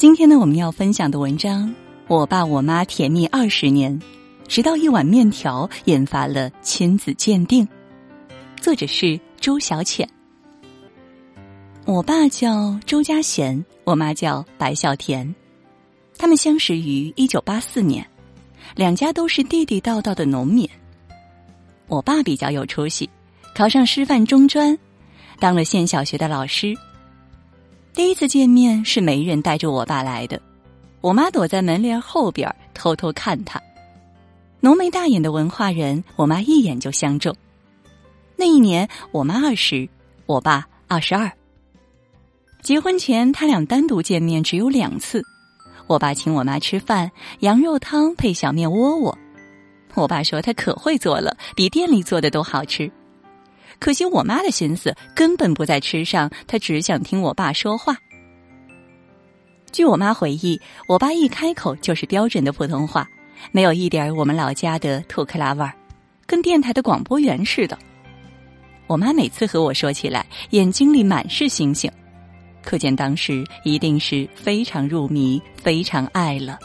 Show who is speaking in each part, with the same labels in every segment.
Speaker 1: 今天呢，我们要分享的文章《我爸我妈甜蜜二十年，直到一碗面条引发了亲子鉴定》，作者是周小浅。我爸叫周家贤，我妈叫白孝田，他们相识于一九八四年，两家都是地地道道的农民。我爸比较有出息，考上师范中专，当了县小学的老师。第一次见面是媒人带着我爸来的，我妈躲在门帘后边偷偷看他。浓眉大眼的文化人，我妈一眼就相中。那一年我妈二十，我爸二十二。结婚前他俩单独见面只有两次，我爸请我妈吃饭，羊肉汤配小面窝窝。我爸说他可会做了，比店里做的都好吃。可惜我妈的心思根本不在吃上，她只想听我爸说话。据我妈回忆，我爸一开口就是标准的普通话，没有一点我们老家的土克拉味儿，跟电台的广播员似的。我妈每次和我说起来，眼睛里满是星星，可见当时一定是非常入迷、非常爱了。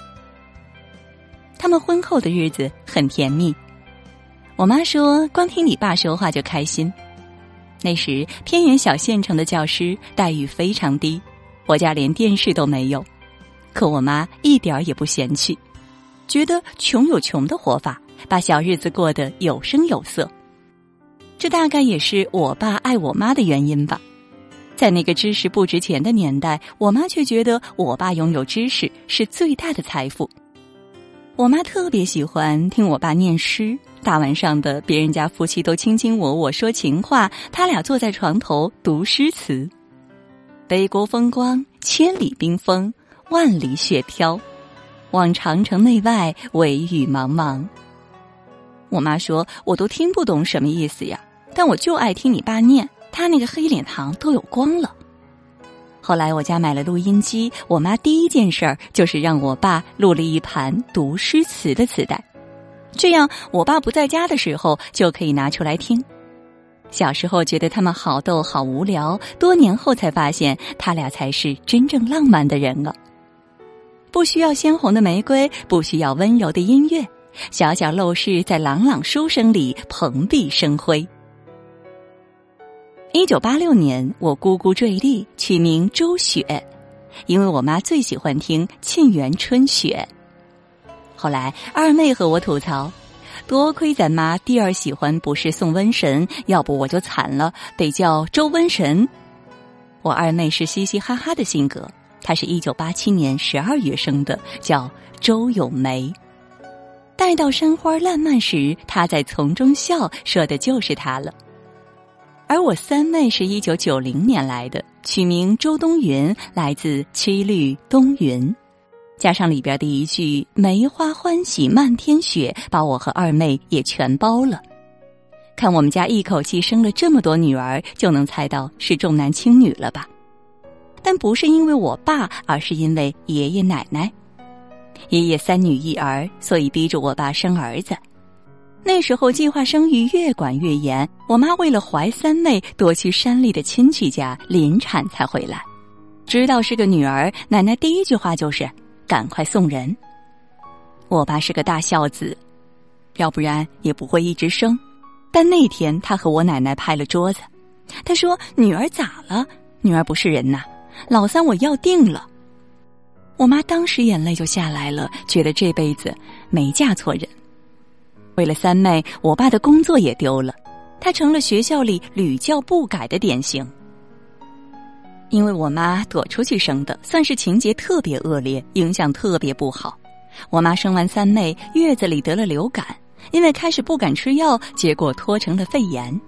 Speaker 1: 他们婚后的日子很甜蜜，我妈说，光听你爸说话就开心。那时偏远小县城的教师待遇非常低，我家连电视都没有，可我妈一点儿也不嫌弃，觉得穷有穷的活法，把小日子过得有声有色。这大概也是我爸爱我妈的原因吧。在那个知识不值钱的年代，我妈却觉得我爸拥有知识是最大的财富。我妈特别喜欢听我爸念诗。大晚上的，别人家夫妻都卿卿我我说情话，他俩坐在床头读诗词。北国风光，千里冰封，万里雪飘，望长城内外，惟余茫茫。我妈说，我都听不懂什么意思呀，但我就爱听你爸念，他那个黑脸膛都有光了。后来我家买了录音机，我妈第一件事儿就是让我爸录了一盘读诗词的磁带。这样，我爸不在家的时候就可以拿出来听。小时候觉得他们好逗、好无聊，多年后才发现他俩才是真正浪漫的人了。不需要鲜红的玫瑰，不需要温柔的音乐，小小陋室在朗朗书声里蓬荜生辉。一九八六年，我姑姑坠地，取名周雪，因为我妈最喜欢听《沁园春雪》。后来，二妹和我吐槽：“多亏咱妈第二喜欢不是宋瘟神，要不我就惨了，得叫周瘟神。”我二妹是嘻嘻哈哈的性格，她是一九八七年十二月生的，叫周咏梅。待到山花烂漫时，她在丛中笑，说的就是她了。而我三妹是一九九零年来的，取名周冬云，来自七律冬云。加上里边的一句“梅花欢喜漫天雪”，把我和二妹也全包了。看我们家一口气生了这么多女儿，就能猜到是重男轻女了吧？但不是因为我爸，而是因为爷爷奶奶。爷爷三女一儿，所以逼着我爸生儿子。那时候计划生育越管越严，我妈为了怀三妹，躲去山里的亲戚家临产才回来。知道是个女儿，奶奶第一句话就是。赶快送人！我爸是个大孝子，要不然也不会一直生。但那天他和我奶奶拍了桌子，他说：“女儿咋了？女儿不是人呐！老三我要定了。”我妈当时眼泪就下来了，觉得这辈子没嫁错人。为了三妹，我爸的工作也丢了，他成了学校里屡教不改的典型。因为我妈躲出去生的，算是情节特别恶劣，影响特别不好。我妈生完三妹，月子里得了流感，因为开始不敢吃药，结果拖成了肺炎，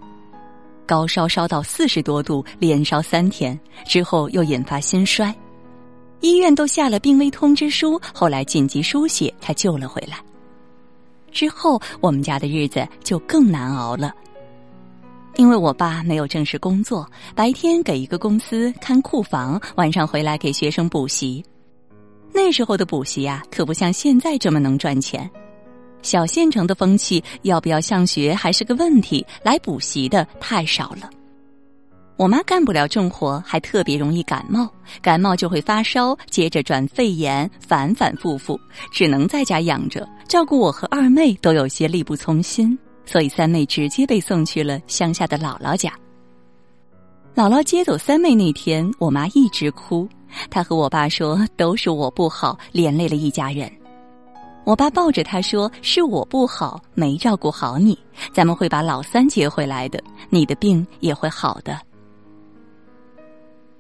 Speaker 1: 高烧烧到四十多度，连烧三天之后又引发心衰，医院都下了病危通知书，后来紧急输血才救了回来。之后我们家的日子就更难熬了。因为我爸没有正式工作，白天给一个公司看库房，晚上回来给学生补习。那时候的补习呀，可不像现在这么能赚钱。小县城的风气，要不要上学还是个问题，来补习的太少了。我妈干不了重活，还特别容易感冒，感冒就会发烧，接着转肺炎，反反复复，只能在家养着，照顾我和二妹都有些力不从心，所以三妹直接被送去了乡下的姥姥家。姥姥接走三妹那天，我妈一直哭，她和我爸说都是我不好，连累了一家人。我爸抱着她说：“是我不好，没照顾好你，咱们会把老三接回来的，你的病也会好的。”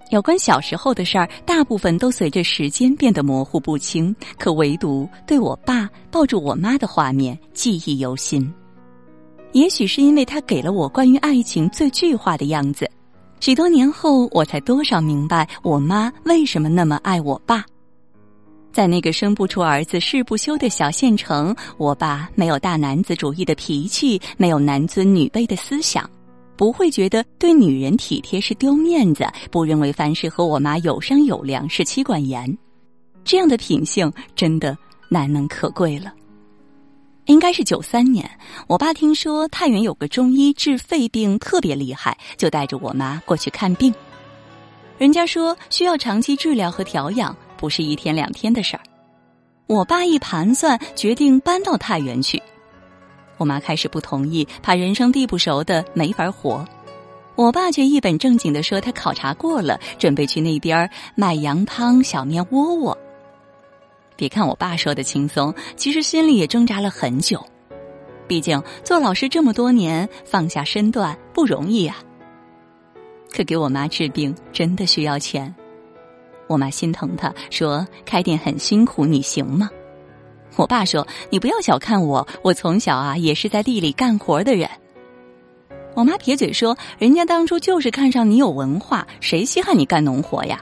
Speaker 1: 有关小时候的事儿，大部分都随着时间变得模糊不清，可唯独对我爸抱住我妈的画面记忆犹新。也许是因为他给了我关于爱情最具化的样子，许多年后我才多少明白我妈为什么那么爱我爸。在那个生不出儿子誓不休的小县城，我爸没有大男子主义的脾气，没有男尊女卑的思想。不会觉得对女人体贴是丢面子，不认为凡事和我妈有商有量是妻管严，这样的品性真的难能可贵了。应该是九三年，我爸听说太原有个中医治肺病特别厉害，就带着我妈过去看病。人家说需要长期治疗和调养，不是一天两天的事儿。我爸一盘算，决定搬到太原去。我妈开始不同意，怕人生地不熟的没法活。我爸却一本正经的说，他考察过了，准备去那边卖羊汤、小面窝窝。别看我爸说的轻松，其实心里也挣扎了很久。毕竟做老师这么多年，放下身段不容易啊。可给我妈治病真的需要钱，我妈心疼他，说开店很辛苦，你行吗？我爸说：“你不要小看我，我从小啊也是在地里干活的人。”我妈撇嘴说：“人家当初就是看上你有文化，谁稀罕你干农活呀？”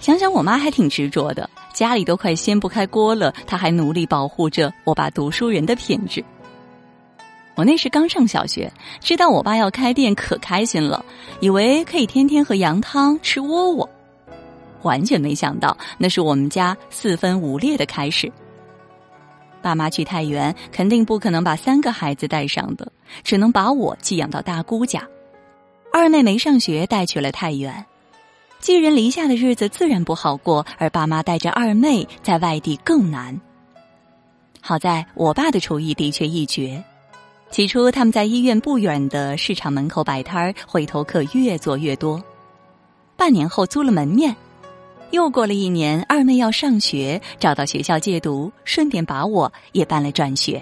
Speaker 1: 想想我妈还挺执着的，家里都快掀不开锅了，她还努力保护着我爸读书人的品质。我那时刚上小学，知道我爸要开店，可开心了，以为可以天天喝羊汤吃窝窝。完全没想到，那是我们家四分五裂的开始。爸妈去太原，肯定不可能把三个孩子带上的，只能把我寄养到大姑家。二妹没上学，带去了太原。寄人篱下的日子自然不好过，而爸妈带着二妹在外地更难。好在我爸的厨艺的确一绝，起初他们在医院不远的市场门口摆摊儿，回头客越做越多。半年后租了门面。又过了一年，二妹要上学，找到学校借读，顺便把我也办了转学。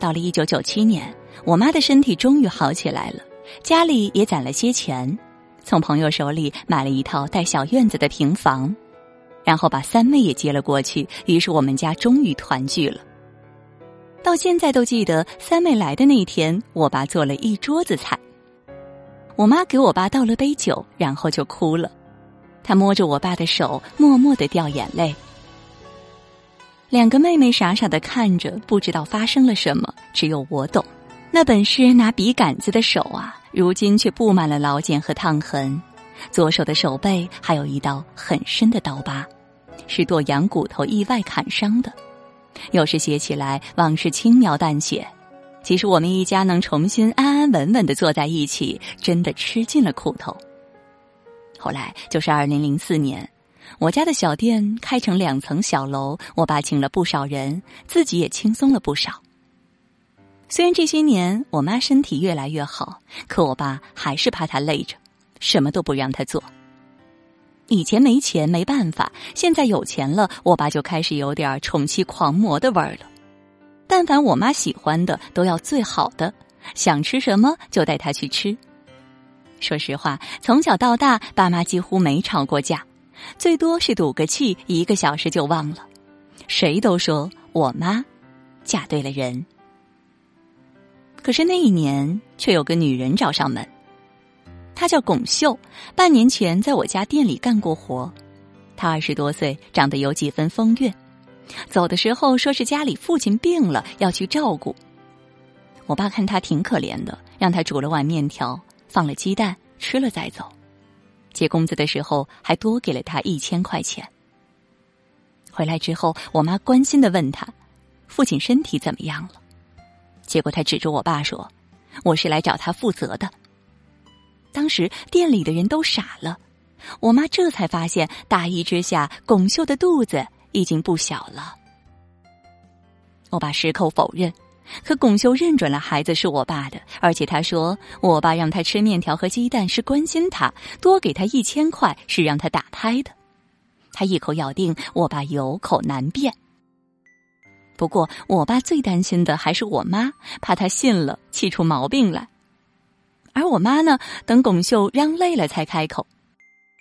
Speaker 1: 到了一九九七年，我妈的身体终于好起来了，家里也攒了些钱，从朋友手里买了一套带小院子的平房，然后把三妹也接了过去。于是我们家终于团聚了。到现在都记得三妹来的那天，我爸做了一桌子菜，我妈给我爸倒了杯酒，然后就哭了。他摸着我爸的手，默默的掉眼泪。两个妹妹傻傻的看着，不知道发生了什么，只有我懂。那本是拿笔杆子的手啊，如今却布满了老茧和烫痕，左手的手背还有一道很深的刀疤，是剁羊骨头意外砍伤的。有时写起来往事轻描淡写，其实我们一家能重新安安稳稳的坐在一起，真的吃尽了苦头。后来就是二零零四年，我家的小店开成两层小楼，我爸请了不少人，自己也轻松了不少。虽然这些年我妈身体越来越好，可我爸还是怕她累着，什么都不让她做。以前没钱没办法，现在有钱了，我爸就开始有点宠妻狂魔的味儿了。但凡我妈喜欢的，都要最好的，想吃什么就带她去吃。说实话，从小到大，爸妈几乎没吵过架，最多是赌个气，一个小时就忘了。谁都说我妈嫁对了人，可是那一年却有个女人找上门。她叫巩秀，半年前在我家店里干过活。她二十多岁，长得有几分风韵。走的时候说是家里父亲病了，要去照顾。我爸看她挺可怜的，让她煮了碗面条。放了鸡蛋，吃了再走。结工资的时候还多给了他一千块钱。回来之后，我妈关心的问他：“父亲身体怎么样了？”结果他指着我爸说：“我是来找他负责的。”当时店里的人都傻了，我妈这才发现大衣之下巩秀的肚子已经不小了。我爸矢口否认，可巩秀认准了孩子是我爸的，而且他说我爸让他吃面条和鸡蛋是关心他，多给他一千块是让他打胎的。他一口咬定我爸有口难辩。不过我爸最担心的还是我妈，怕他信了气出毛病来。而我妈呢，等巩秀嚷累了才开口。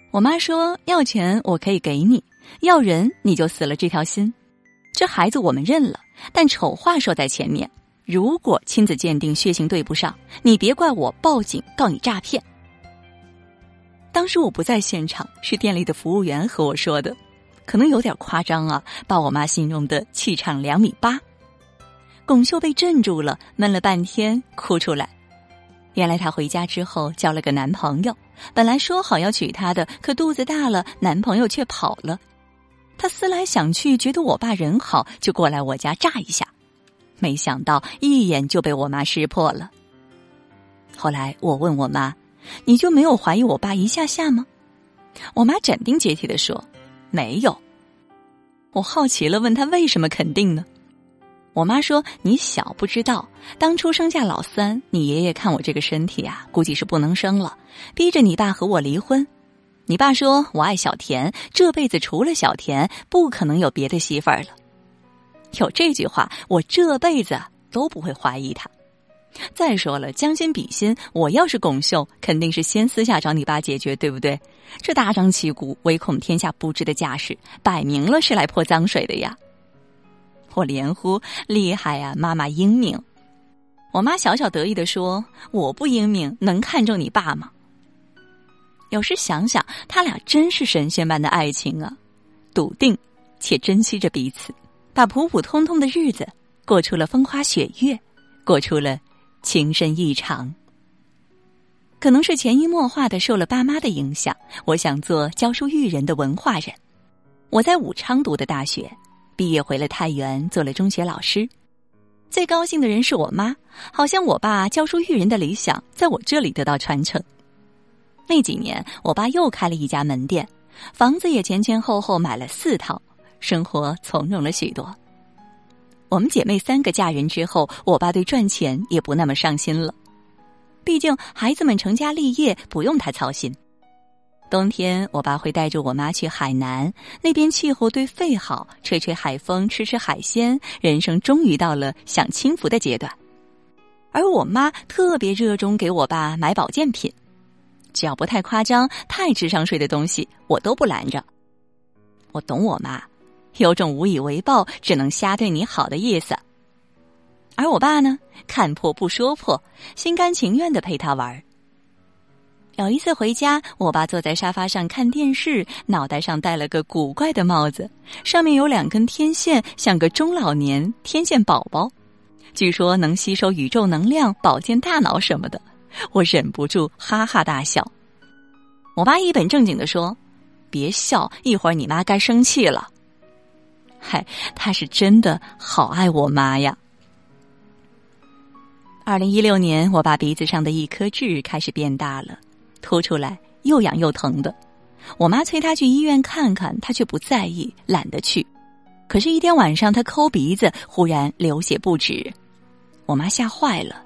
Speaker 1: 我妈说：“要钱我可以给你，要人你就死了这条心。这孩子我们认了，但丑话说在前面，如果亲子鉴定血型对不上，你别怪我报警告你诈骗。”当时我不在现场，是店里的服务员和我说的，可能有点夸张啊，把我妈形容的气场两米八。巩秀被镇住了，闷了半天，哭出来。原来她回家之后交了个男朋友，本来说好要娶她的，可肚子大了，男朋友却跑了。他思来想去，觉得我爸人好，就过来我家炸一下，没想到一眼就被我妈识破了。后来我问我妈：“你就没有怀疑我爸一下下吗？”我妈斩钉截铁的说：“没有。”我好奇了，问他为什么肯定呢？我妈说：“你小不知道，当初生下老三，你爷爷看我这个身体啊，估计是不能生了，逼着你爸和我离婚。你爸说我爱小田，这辈子除了小田，不可能有别的媳妇儿了。有这句话，我这辈子都不会怀疑他。再说了，将心比心，我要是巩秀，肯定是先私下找你爸解决，对不对？这大张旗鼓、唯恐天下不知的架势，摆明了是来泼脏水的呀。”我连呼厉害呀，妈妈英明。我妈小小得意的说：“我不英明，能看中你爸吗？”有时想想，他俩真是神仙般的爱情啊，笃定且珍惜着彼此，把普普通通的日子过出了风花雪月，过出了情深意长。可能是潜移默化的受了爸妈的影响，我想做教书育人的文化人。我在武昌读的大学。毕业回了太原，做了中学老师。最高兴的人是我妈，好像我爸教书育人的理想在我这里得到传承。那几年，我爸又开了一家门店，房子也前前后后买了四套，生活从容了许多。我们姐妹三个嫁人之后，我爸对赚钱也不那么上心了，毕竟孩子们成家立业，不用他操心。冬天，我爸会带着我妈去海南，那边气候对肺好，吹吹海风，吃吃海鲜，人生终于到了享清福的阶段。而我妈特别热衷给我爸买保健品，只要不太夸张、太智商税的东西，我都不拦着。我懂我妈，有种无以为报，只能瞎对你好的意思。而我爸呢，看破不说破，心甘情愿的陪他玩。有一次回家，我爸坐在沙发上看电视，脑袋上戴了个古怪的帽子，上面有两根天线，像个中老年天线宝宝，据说能吸收宇宙能量，保健大脑什么的。我忍不住哈哈大笑。我妈一本正经的说：“别笑，一会儿你妈该生气了。”嗨，他是真的好爱我妈呀。二零一六年，我爸鼻子上的一颗痣开始变大了。凸出来又痒又疼的，我妈催他去医院看看，他却不在意，懒得去。可是，一天晚上他抠鼻子，忽然流血不止，我妈吓坏了。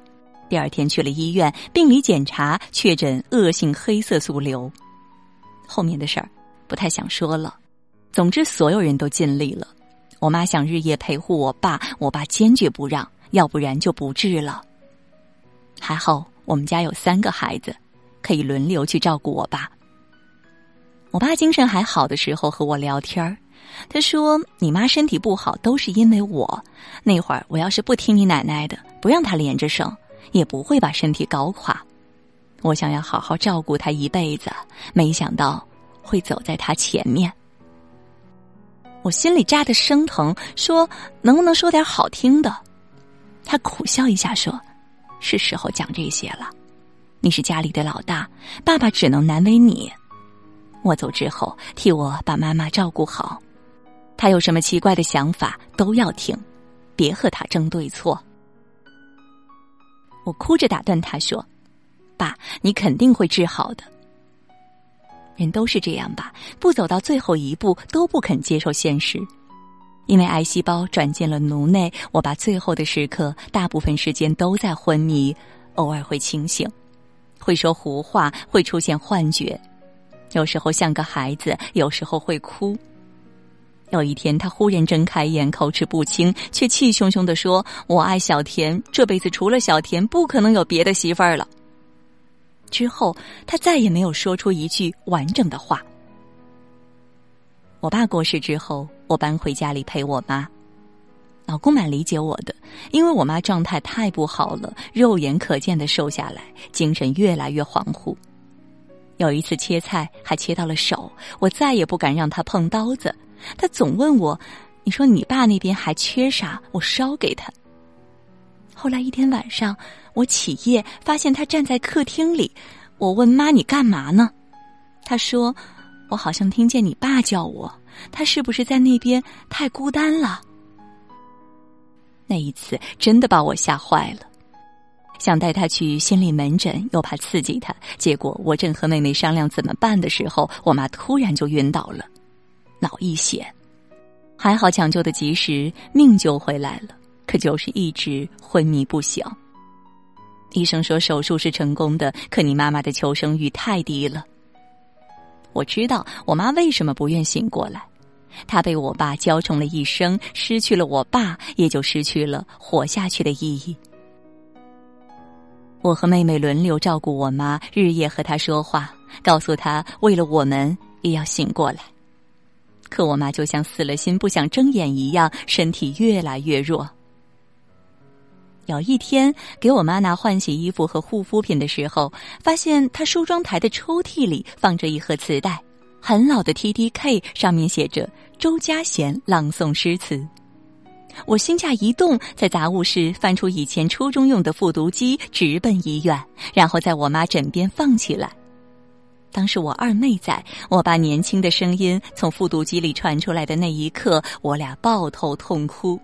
Speaker 1: 第二天去了医院，病理检查确诊恶性黑色素瘤。后面的事儿不太想说了。总之，所有人都尽力了。我妈想日夜陪护我爸，我爸坚决不让，要不然就不治了。还好我们家有三个孩子。可以轮流去照顾我爸。我爸精神还好的时候和我聊天儿，他说：“你妈身体不好都是因为我。那会儿我要是不听你奶奶的，不让她连着生，也不会把身体搞垮。我想要好好照顾她一辈子，没想到会走在她前面。我心里扎的生疼，说能不能说点好听的？他苦笑一下说：是时候讲这些了。”你是家里的老大，爸爸只能难为你。我走之后，替我把妈妈照顾好。他有什么奇怪的想法都要听，别和他争对错。我哭着打断他说：“爸，你肯定会治好的。人都是这样吧，不走到最后一步都不肯接受现实。因为癌细胞转进了颅内，我把最后的时刻大部分时间都在昏迷，偶尔会清醒，会说胡话，会出现幻觉，有时候像个孩子，有时候会哭。有一天，他忽然睁开眼，口齿不清，却气汹汹的说：“我爱小田，这辈子除了小田，不可能有别的媳妇儿了。”之后，他再也没有说出一句完整的话。我爸过世之后，我搬回家里陪我妈。老公蛮理解我的，因为我妈状态太不好了，肉眼可见的瘦下来，精神越来越恍惚。有一次切菜还切到了手，我再也不敢让他碰刀子。他总问我：“你说你爸那边还缺啥？我烧给他。”后来一天晚上，我起夜发现他站在客厅里。我问妈：“你干嘛呢？”他说。我好像听见你爸叫我，他是不是在那边太孤单了？那一次真的把我吓坏了，想带他去心理门诊，又怕刺激他。结果我正和妹妹商量怎么办的时候，我妈突然就晕倒了，脑溢血。还好抢救的及时，命救回来了，可就是一直昏迷不醒。医生说手术是成功的，可你妈妈的求生欲太低了。我知道我妈为什么不愿醒过来，她被我爸娇宠了一生，失去了我爸，也就失去了活下去的意义。我和妹妹轮流照顾我妈，日夜和她说话，告诉她为了我们也要醒过来。可我妈就像死了心不想睁眼一样，身体越来越弱。有一天，给我妈拿换洗衣服和护肤品的时候，发现她梳妆台的抽屉里放着一盒磁带，很老的 T D K，上面写着周家贤朗诵诗词。我心下一动，在杂物室翻出以前初中用的复读机，直奔医院，然后在我妈枕边放起来。当时我二妹在，我爸年轻的声音从复读机里传出来的那一刻，我俩抱头痛哭，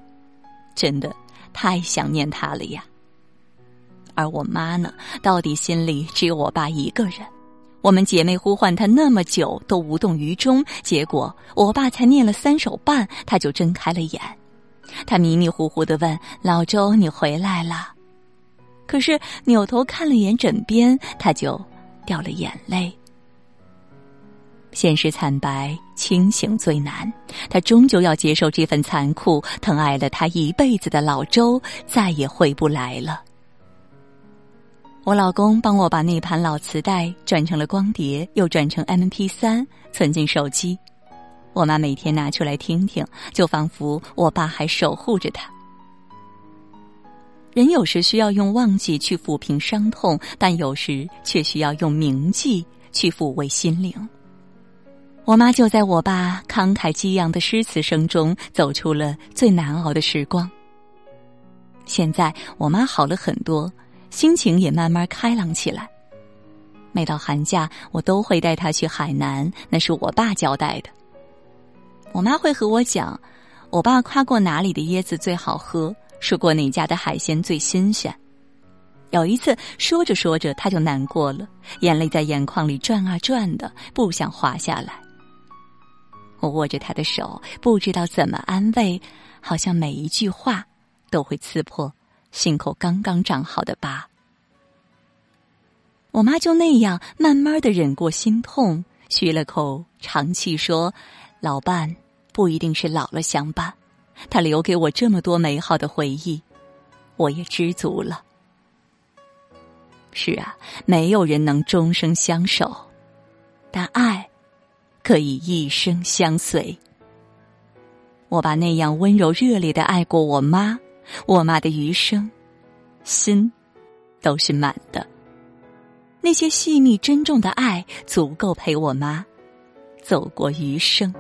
Speaker 1: 真的。太想念他了呀！而我妈呢，到底心里只有我爸一个人。我们姐妹呼唤他那么久都无动于衷，结果我爸才念了三首半，他就睁开了眼。他迷迷糊糊的问：“老周，你回来了？”可是扭头看了眼枕边，他就掉了眼泪。现实惨白，清醒最难。他终究要接受这份残酷。疼爱了他一辈子的老周，再也回不来了。我老公帮我把那盘老磁带转成了光碟，又转成 M P 三，存进手机。我妈每天拿出来听听，就仿佛我爸还守护着他。人有时需要用忘记去抚平伤痛，但有时却需要用铭记去抚慰心灵。我妈就在我爸慷慨激昂的诗词声中走出了最难熬的时光。现在我妈好了很多，心情也慢慢开朗起来。每到寒假，我都会带她去海南，那是我爸交代的。我妈会和我讲，我爸夸过哪里的椰子最好喝，说过哪家的海鲜最新鲜。有一次说着说着，他就难过了，眼泪在眼眶里转啊转的，不想滑下来。我握着他的手，不知道怎么安慰，好像每一句话都会刺破心口刚刚长好的疤。我妈就那样慢慢的忍过心痛，吁了口长气，说：“老伴不一定是老了相伴，他留给我这么多美好的回忆，我也知足了。”是啊，没有人能终生相守，可以一生相随。我把那样温柔热烈的爱过我妈，我妈的余生，心都是满的。那些细腻珍重的爱，足够陪我妈走过余生。